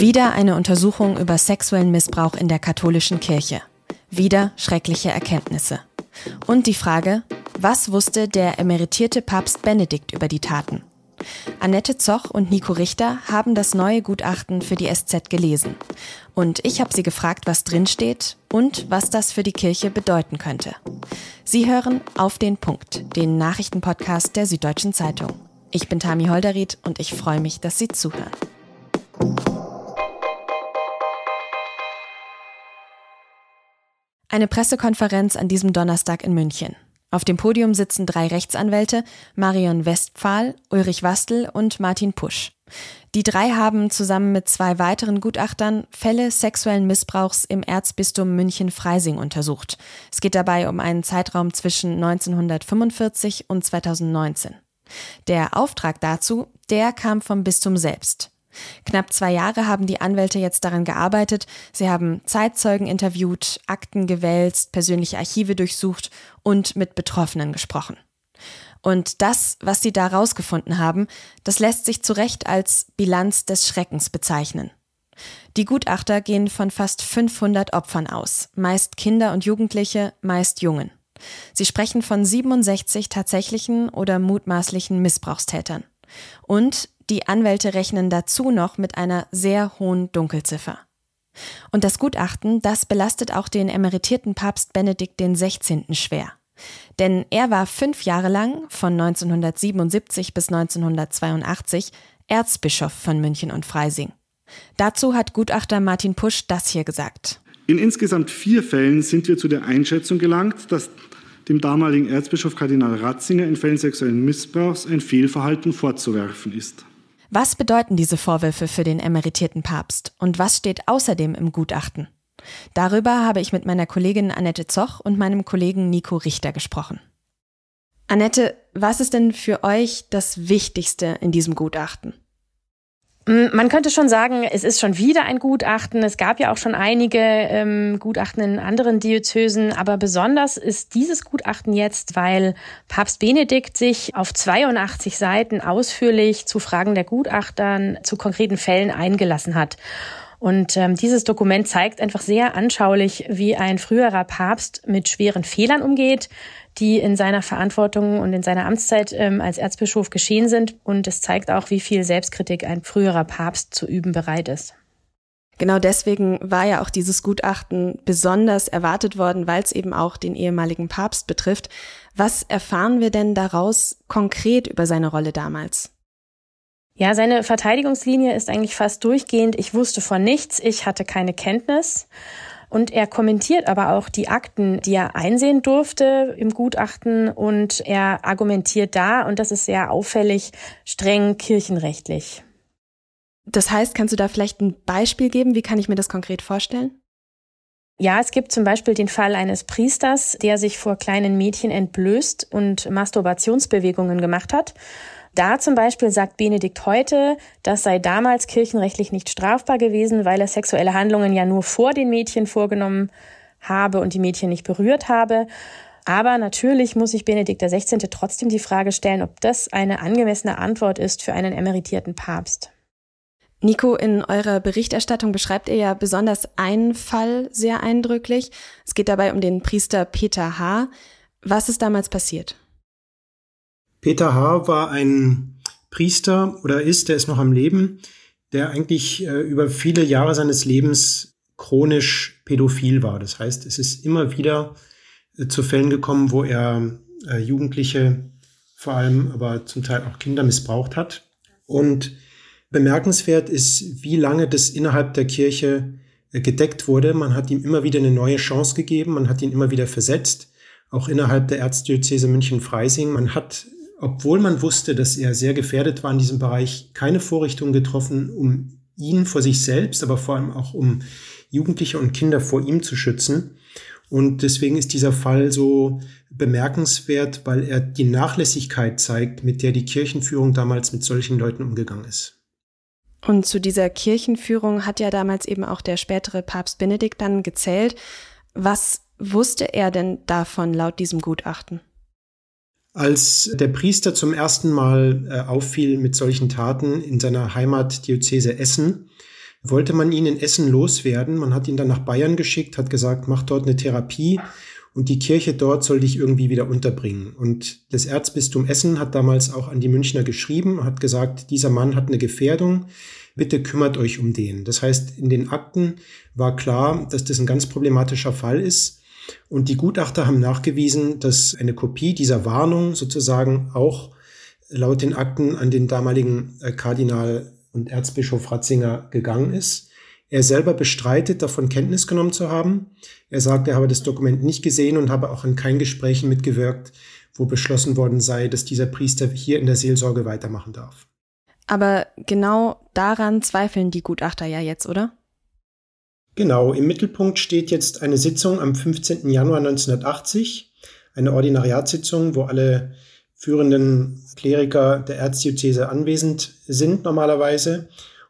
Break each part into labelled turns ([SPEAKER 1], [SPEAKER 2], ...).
[SPEAKER 1] Wieder eine Untersuchung über sexuellen Missbrauch in der katholischen Kirche. Wieder schreckliche Erkenntnisse. Und die Frage, was wusste der emeritierte Papst Benedikt über die Taten? Annette Zoch und Nico Richter haben das neue Gutachten für die SZ gelesen. Und ich habe sie gefragt, was drinsteht und was das für die Kirche bedeuten könnte. Sie hören auf den Punkt, den Nachrichtenpodcast der Süddeutschen Zeitung. Ich bin Tami Holderried und ich freue mich, dass Sie zuhören. Eine Pressekonferenz an diesem Donnerstag in München. Auf dem Podium sitzen drei Rechtsanwälte, Marion Westphal, Ulrich Wastel und Martin Pusch. Die drei haben zusammen mit zwei weiteren Gutachtern Fälle sexuellen Missbrauchs im Erzbistum München-Freising untersucht. Es geht dabei um einen Zeitraum zwischen 1945 und 2019. Der Auftrag dazu, der kam vom Bistum selbst. Knapp zwei Jahre haben die Anwälte jetzt daran gearbeitet. Sie haben Zeitzeugen interviewt, Akten gewälzt, persönliche Archive durchsucht und mit Betroffenen gesprochen. Und das, was sie da rausgefunden haben, das lässt sich zu Recht als Bilanz des Schreckens bezeichnen. Die Gutachter gehen von fast 500 Opfern aus, meist Kinder und Jugendliche, meist Jungen. Sie sprechen von 67 tatsächlichen oder mutmaßlichen Missbrauchstätern. Und die Anwälte rechnen dazu noch mit einer sehr hohen Dunkelziffer. Und das Gutachten, das belastet auch den emeritierten Papst Benedikt XVI. schwer. Denn er war fünf Jahre lang, von 1977 bis 1982, Erzbischof von München und Freising. Dazu hat Gutachter Martin Pusch das hier gesagt.
[SPEAKER 2] In insgesamt vier Fällen sind wir zu der Einschätzung gelangt, dass dem damaligen Erzbischof Kardinal Ratzinger in Fällen sexuellen Missbrauchs ein Fehlverhalten vorzuwerfen ist.
[SPEAKER 1] Was bedeuten diese Vorwürfe für den emeritierten Papst und was steht außerdem im Gutachten? Darüber habe ich mit meiner Kollegin Annette Zoch und meinem Kollegen Nico Richter gesprochen. Annette, was ist denn für euch das Wichtigste in diesem Gutachten?
[SPEAKER 3] Mm, man könnte schon sagen, es ist schon wieder ein Gutachten. Es gab ja auch schon einige ähm, Gutachten in anderen Diözesen, aber besonders ist dieses Gutachten jetzt, weil Papst Benedikt sich auf 82 Seiten ausführlich zu Fragen der Gutachtern zu konkreten Fällen eingelassen hat. Und ähm, dieses Dokument zeigt einfach sehr anschaulich, wie ein früherer Papst mit schweren Fehlern umgeht, die in seiner Verantwortung und in seiner Amtszeit ähm, als Erzbischof geschehen sind. Und es zeigt auch, wie viel Selbstkritik ein früherer Papst zu üben bereit ist.
[SPEAKER 1] Genau deswegen war ja auch dieses Gutachten besonders erwartet worden, weil es eben auch den ehemaligen Papst betrifft. Was erfahren wir denn daraus konkret über seine Rolle damals?
[SPEAKER 3] Ja, seine Verteidigungslinie ist eigentlich fast durchgehend. Ich wusste von nichts, ich hatte keine Kenntnis. Und er kommentiert aber auch die Akten, die er einsehen durfte im Gutachten und er argumentiert da, und das ist sehr auffällig, streng kirchenrechtlich.
[SPEAKER 1] Das heißt, kannst du da vielleicht ein Beispiel geben? Wie kann ich mir das konkret vorstellen?
[SPEAKER 3] Ja, es gibt zum Beispiel den Fall eines Priesters, der sich vor kleinen Mädchen entblößt und Masturbationsbewegungen gemacht hat. Da zum Beispiel sagt Benedikt heute, das sei damals kirchenrechtlich nicht strafbar gewesen, weil er sexuelle Handlungen ja nur vor den Mädchen vorgenommen habe und die Mädchen nicht berührt habe. Aber natürlich muss sich Benedikt XVI. trotzdem die Frage stellen, ob das eine angemessene Antwort ist für einen emeritierten Papst.
[SPEAKER 1] Nico, in eurer Berichterstattung beschreibt ihr ja besonders einen Fall sehr eindrücklich. Es geht dabei um den Priester Peter H. Was ist damals passiert?
[SPEAKER 4] Peter H. war ein Priester oder ist, der ist noch am Leben, der eigentlich äh, über viele Jahre seines Lebens chronisch pädophil war. Das heißt, es ist immer wieder äh, zu Fällen gekommen, wo er äh, Jugendliche, vor allem aber zum Teil auch Kinder missbraucht hat. Und bemerkenswert ist, wie lange das innerhalb der Kirche äh, gedeckt wurde. Man hat ihm immer wieder eine neue Chance gegeben, man hat ihn immer wieder versetzt, auch innerhalb der Erzdiözese München-Freising. Man hat obwohl man wusste, dass er sehr gefährdet war in diesem Bereich, keine Vorrichtungen getroffen, um ihn vor sich selbst, aber vor allem auch um Jugendliche und Kinder vor ihm zu schützen. Und deswegen ist dieser Fall so bemerkenswert, weil er die Nachlässigkeit zeigt, mit der die Kirchenführung damals mit solchen Leuten umgegangen ist.
[SPEAKER 1] Und zu dieser Kirchenführung hat ja damals eben auch der spätere Papst Benedikt dann gezählt. Was wusste er denn davon laut diesem Gutachten?
[SPEAKER 4] Als der Priester zum ersten Mal äh, auffiel mit solchen Taten in seiner Heimatdiözese Essen, wollte man ihn in Essen loswerden. Man hat ihn dann nach Bayern geschickt, hat gesagt, mach dort eine Therapie und die Kirche dort soll dich irgendwie wieder unterbringen. Und das Erzbistum Essen hat damals auch an die Münchner geschrieben, hat gesagt, dieser Mann hat eine Gefährdung, bitte kümmert euch um den. Das heißt, in den Akten war klar, dass das ein ganz problematischer Fall ist. Und die Gutachter haben nachgewiesen, dass eine Kopie dieser Warnung sozusagen auch laut den Akten an den damaligen äh, Kardinal und Erzbischof Ratzinger gegangen ist. Er selber bestreitet, davon Kenntnis genommen zu haben. Er sagt, er habe das Dokument nicht gesehen und habe auch an keinen Gesprächen mitgewirkt, wo beschlossen worden sei, dass dieser Priester hier in der Seelsorge weitermachen darf.
[SPEAKER 1] Aber genau daran zweifeln die Gutachter ja jetzt, oder?
[SPEAKER 4] Genau, im Mittelpunkt steht jetzt eine Sitzung am 15. Januar 1980, eine Ordinariatssitzung, wo alle führenden Kleriker der Erzdiözese anwesend sind normalerweise.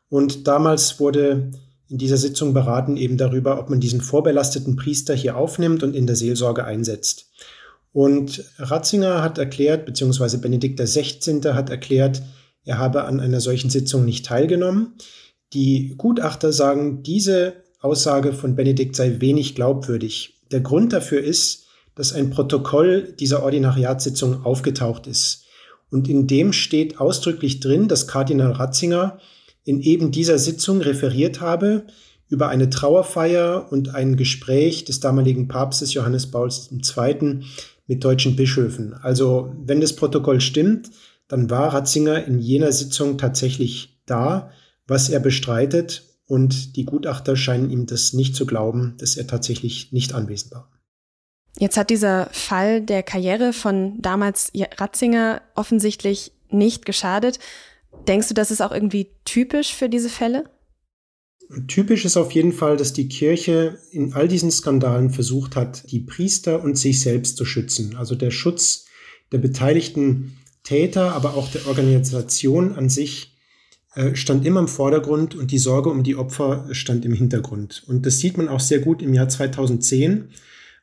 [SPEAKER 4] Und damals wurde in dieser Sitzung beraten eben darüber, ob man diesen vorbelasteten Priester hier aufnimmt und in der Seelsorge einsetzt. Und Ratzinger hat erklärt, beziehungsweise Benedikt XVI. hat erklärt, er habe an einer solchen Sitzung nicht teilgenommen. Die Gutachter sagen, diese Aussage von Benedikt sei wenig glaubwürdig. Der Grund dafür ist, dass ein Protokoll dieser Ordinariatssitzung aufgetaucht ist. Und in dem steht ausdrücklich drin, dass Kardinal Ratzinger in eben dieser Sitzung referiert habe über eine Trauerfeier und ein Gespräch des damaligen Papstes Johannes Pauls II. mit deutschen Bischöfen. Also wenn das Protokoll stimmt, dann war Ratzinger in jener Sitzung tatsächlich da, was er bestreitet. Und die Gutachter scheinen ihm das nicht zu glauben, dass er tatsächlich nicht anwesend war.
[SPEAKER 1] Jetzt hat dieser Fall der Karriere von damals Ratzinger offensichtlich nicht geschadet. Denkst du, das ist auch irgendwie typisch für diese Fälle?
[SPEAKER 4] Typisch ist auf jeden Fall, dass die Kirche in all diesen Skandalen versucht hat, die Priester und sich selbst zu schützen. Also der Schutz der beteiligten Täter, aber auch der Organisation an sich stand immer im Vordergrund und die Sorge um die Opfer stand im Hintergrund. Und das sieht man auch sehr gut im Jahr 2010,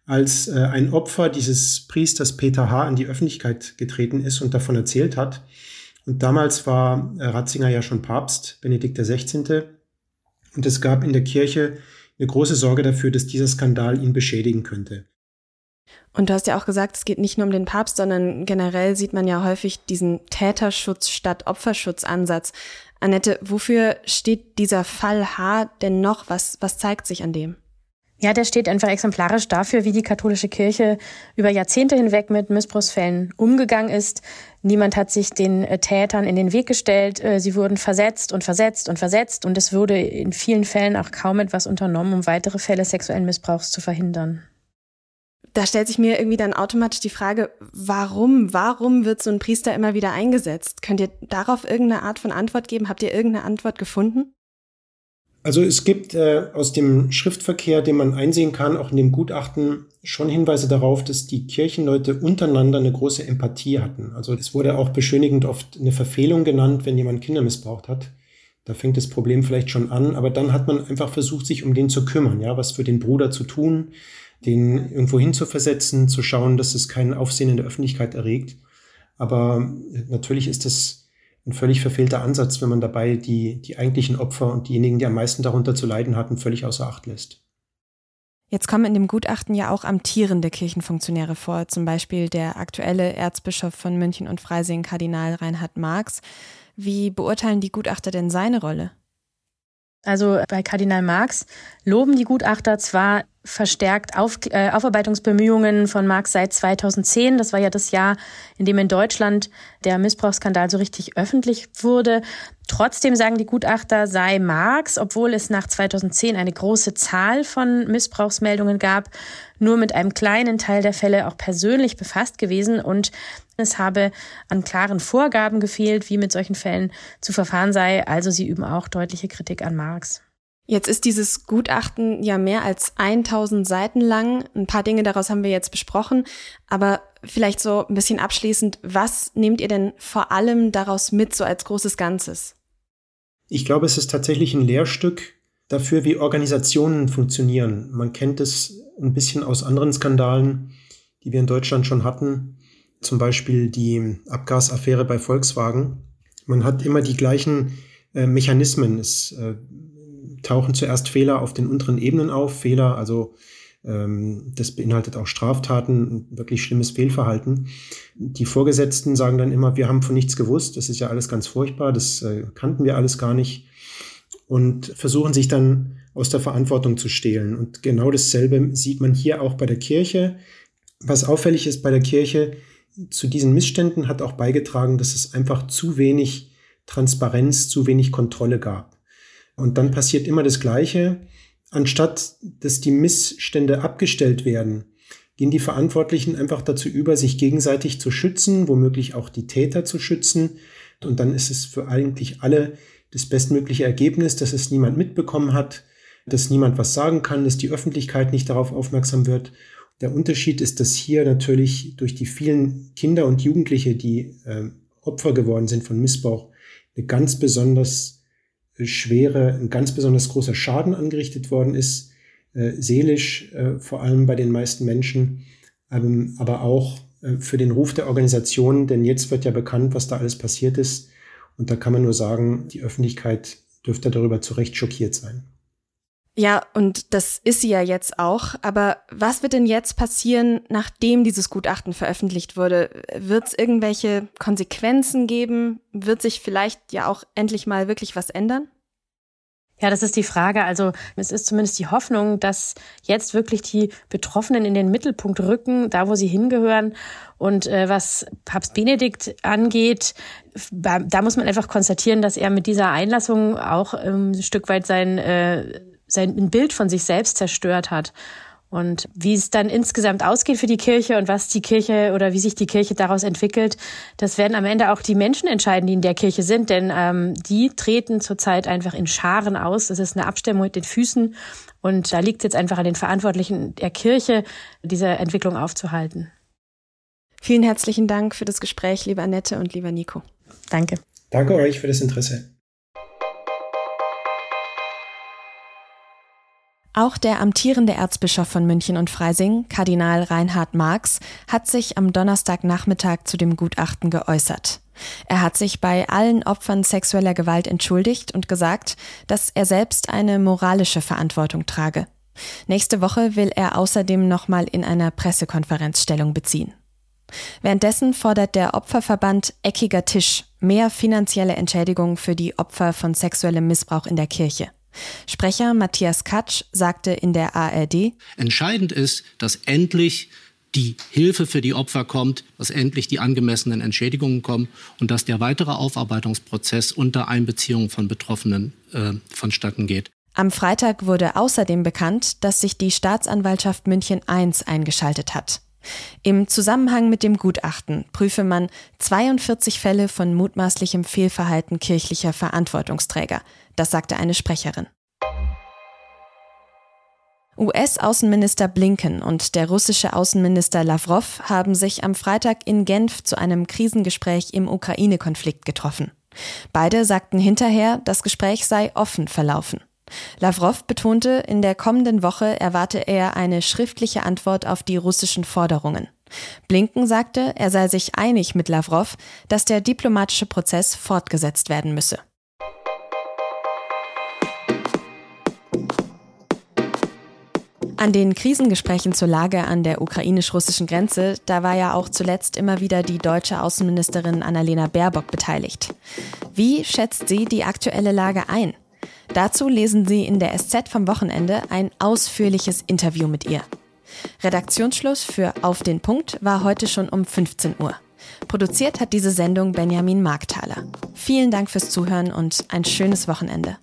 [SPEAKER 4] als äh, ein Opfer dieses Priesters Peter H. an die Öffentlichkeit getreten ist und davon erzählt hat. Und damals war äh, Ratzinger ja schon Papst, Benedikt XVI. Und es gab in der Kirche eine große Sorge dafür, dass dieser Skandal ihn beschädigen könnte.
[SPEAKER 1] Und du hast ja auch gesagt, es geht nicht nur um den Papst, sondern generell sieht man ja häufig diesen Täterschutz statt Opferschutzansatz. Annette, wofür steht dieser Fall H denn noch? Was, was zeigt sich an dem?
[SPEAKER 3] Ja, der steht einfach exemplarisch dafür, wie die katholische Kirche über Jahrzehnte hinweg mit Missbrauchsfällen umgegangen ist. Niemand hat sich den äh, Tätern in den Weg gestellt. Äh, sie wurden versetzt und versetzt und versetzt und es wurde in vielen Fällen auch kaum etwas unternommen, um weitere Fälle sexuellen Missbrauchs zu verhindern.
[SPEAKER 1] Da stellt sich mir irgendwie dann automatisch die Frage, warum, warum wird so ein Priester immer wieder eingesetzt? Könnt ihr darauf irgendeine Art von Antwort geben? Habt ihr irgendeine Antwort gefunden?
[SPEAKER 4] Also es gibt äh, aus dem Schriftverkehr, den man einsehen kann, auch in dem Gutachten, schon Hinweise darauf, dass die Kirchenleute untereinander eine große Empathie hatten. Also es wurde auch beschönigend oft eine Verfehlung genannt, wenn jemand Kinder missbraucht hat. Da fängt das Problem vielleicht schon an, aber dann hat man einfach versucht, sich um den zu kümmern, ja, was für den Bruder zu tun, den irgendwo hin zu versetzen, zu schauen, dass es keinen Aufsehen in der Öffentlichkeit erregt. Aber natürlich ist das ein völlig verfehlter Ansatz, wenn man dabei die, die eigentlichen Opfer und diejenigen, die am meisten darunter zu leiden hatten, völlig außer Acht lässt.
[SPEAKER 1] Jetzt kommen in dem Gutachten ja auch amtierende Kirchenfunktionäre vor, zum Beispiel der aktuelle Erzbischof von München und Freising, Kardinal Reinhard Marx. Wie beurteilen die Gutachter denn seine Rolle?
[SPEAKER 3] Also bei Kardinal Marx loben die Gutachter zwar verstärkt Auf, äh, Aufarbeitungsbemühungen von Marx seit 2010. Das war ja das Jahr, in dem in Deutschland der Missbrauchsskandal so richtig öffentlich wurde. Trotzdem sagen die Gutachter, sei Marx, obwohl es nach 2010 eine große Zahl von Missbrauchsmeldungen gab, nur mit einem kleinen Teil der Fälle auch persönlich befasst gewesen und es habe an klaren Vorgaben gefehlt, wie mit solchen Fällen zu verfahren sei. Also sie üben auch deutliche Kritik an Marx.
[SPEAKER 1] Jetzt ist dieses Gutachten ja mehr als 1000 Seiten lang. Ein paar Dinge daraus haben wir jetzt besprochen. Aber vielleicht so ein bisschen abschließend, was nehmt ihr denn vor allem daraus mit, so als großes Ganzes?
[SPEAKER 4] Ich glaube, es ist tatsächlich ein Lehrstück dafür, wie Organisationen funktionieren. Man kennt es ein bisschen aus anderen Skandalen, die wir in Deutschland schon hatten. Zum Beispiel die Abgasaffäre bei Volkswagen. Man hat immer die gleichen äh, Mechanismen. Es äh, tauchen zuerst Fehler auf den unteren Ebenen auf. Fehler, also ähm, das beinhaltet auch Straftaten, wirklich schlimmes Fehlverhalten. Die Vorgesetzten sagen dann immer, wir haben von nichts gewusst, das ist ja alles ganz furchtbar, das äh, kannten wir alles gar nicht und versuchen sich dann aus der Verantwortung zu stehlen. Und genau dasselbe sieht man hier auch bei der Kirche. Was auffällig ist bei der Kirche, zu diesen Missständen hat auch beigetragen, dass es einfach zu wenig Transparenz, zu wenig Kontrolle gab. Und dann passiert immer das Gleiche. Anstatt dass die Missstände abgestellt werden, gehen die Verantwortlichen einfach dazu über, sich gegenseitig zu schützen, womöglich auch die Täter zu schützen. Und dann ist es für eigentlich alle das bestmögliche Ergebnis, dass es niemand mitbekommen hat, dass niemand was sagen kann, dass die Öffentlichkeit nicht darauf aufmerksam wird. Der Unterschied ist, dass hier natürlich durch die vielen Kinder und Jugendliche, die äh, Opfer geworden sind von Missbrauch, eine ganz besonders schwere, ein ganz besonders großer Schaden angerichtet worden ist, äh, seelisch äh, vor allem bei den meisten Menschen, ähm, aber auch äh, für den Ruf der Organisation, denn jetzt wird ja bekannt, was da alles passiert ist. Und da kann man nur sagen, die Öffentlichkeit dürfte darüber zu Recht schockiert sein.
[SPEAKER 1] Ja, und das ist sie ja jetzt auch. Aber was wird denn jetzt passieren, nachdem dieses Gutachten veröffentlicht wurde? Wird es irgendwelche Konsequenzen geben? Wird sich vielleicht ja auch endlich mal wirklich was ändern?
[SPEAKER 3] Ja, das ist die Frage. Also es ist zumindest die Hoffnung, dass jetzt wirklich die Betroffenen in den Mittelpunkt rücken, da wo sie hingehören. Und äh, was Papst Benedikt angeht, da muss man einfach konstatieren, dass er mit dieser Einlassung auch ähm, ein Stück weit sein äh, sein Bild von sich selbst zerstört hat. Und wie es dann insgesamt ausgeht für die Kirche und was die Kirche oder wie sich die Kirche daraus entwickelt, das werden am Ende auch die Menschen entscheiden, die in der Kirche sind, denn ähm, die treten zurzeit einfach in Scharen aus. Das ist eine Abstimmung mit den Füßen und da liegt es jetzt einfach an den Verantwortlichen der Kirche, diese Entwicklung aufzuhalten.
[SPEAKER 1] Vielen herzlichen Dank für das Gespräch, liebe Annette und lieber Nico.
[SPEAKER 3] Danke.
[SPEAKER 4] Danke euch für das Interesse.
[SPEAKER 1] Auch der amtierende Erzbischof von München und Freising, Kardinal Reinhard Marx, hat sich am Donnerstagnachmittag zu dem Gutachten geäußert. Er hat sich bei allen Opfern sexueller Gewalt entschuldigt und gesagt, dass er selbst eine moralische Verantwortung trage. Nächste Woche will er außerdem nochmal in einer Pressekonferenz Stellung beziehen. Währenddessen fordert der Opferverband Eckiger Tisch mehr finanzielle Entschädigung für die Opfer von sexuellem Missbrauch in der Kirche. Sprecher Matthias Katsch sagte in der ARD,
[SPEAKER 5] Entscheidend ist, dass endlich die Hilfe für die Opfer kommt, dass endlich die angemessenen Entschädigungen kommen und dass der weitere Aufarbeitungsprozess unter Einbeziehung von Betroffenen äh, vonstatten geht.
[SPEAKER 1] Am Freitag wurde außerdem bekannt, dass sich die Staatsanwaltschaft München I eingeschaltet hat. Im Zusammenhang mit dem Gutachten prüfe man 42 Fälle von mutmaßlichem Fehlverhalten kirchlicher Verantwortungsträger, das sagte eine Sprecherin. US-Außenminister Blinken und der russische Außenminister Lavrov haben sich am Freitag in Genf zu einem Krisengespräch im Ukraine-Konflikt getroffen. Beide sagten hinterher, das Gespräch sei offen verlaufen. Lavrov betonte, in der kommenden Woche erwarte er eine schriftliche Antwort auf die russischen Forderungen. Blinken sagte, er sei sich einig mit Lavrov, dass der diplomatische Prozess fortgesetzt werden müsse. An den Krisengesprächen zur Lage an der ukrainisch-russischen Grenze, da war ja auch zuletzt immer wieder die deutsche Außenministerin Annalena Baerbock beteiligt. Wie schätzt sie die aktuelle Lage ein? Dazu lesen Sie in der SZ vom Wochenende ein ausführliches Interview mit ihr. Redaktionsschluss für Auf den Punkt war heute schon um 15 Uhr. Produziert hat diese Sendung Benjamin Markthaler. Vielen Dank fürs Zuhören und ein schönes Wochenende.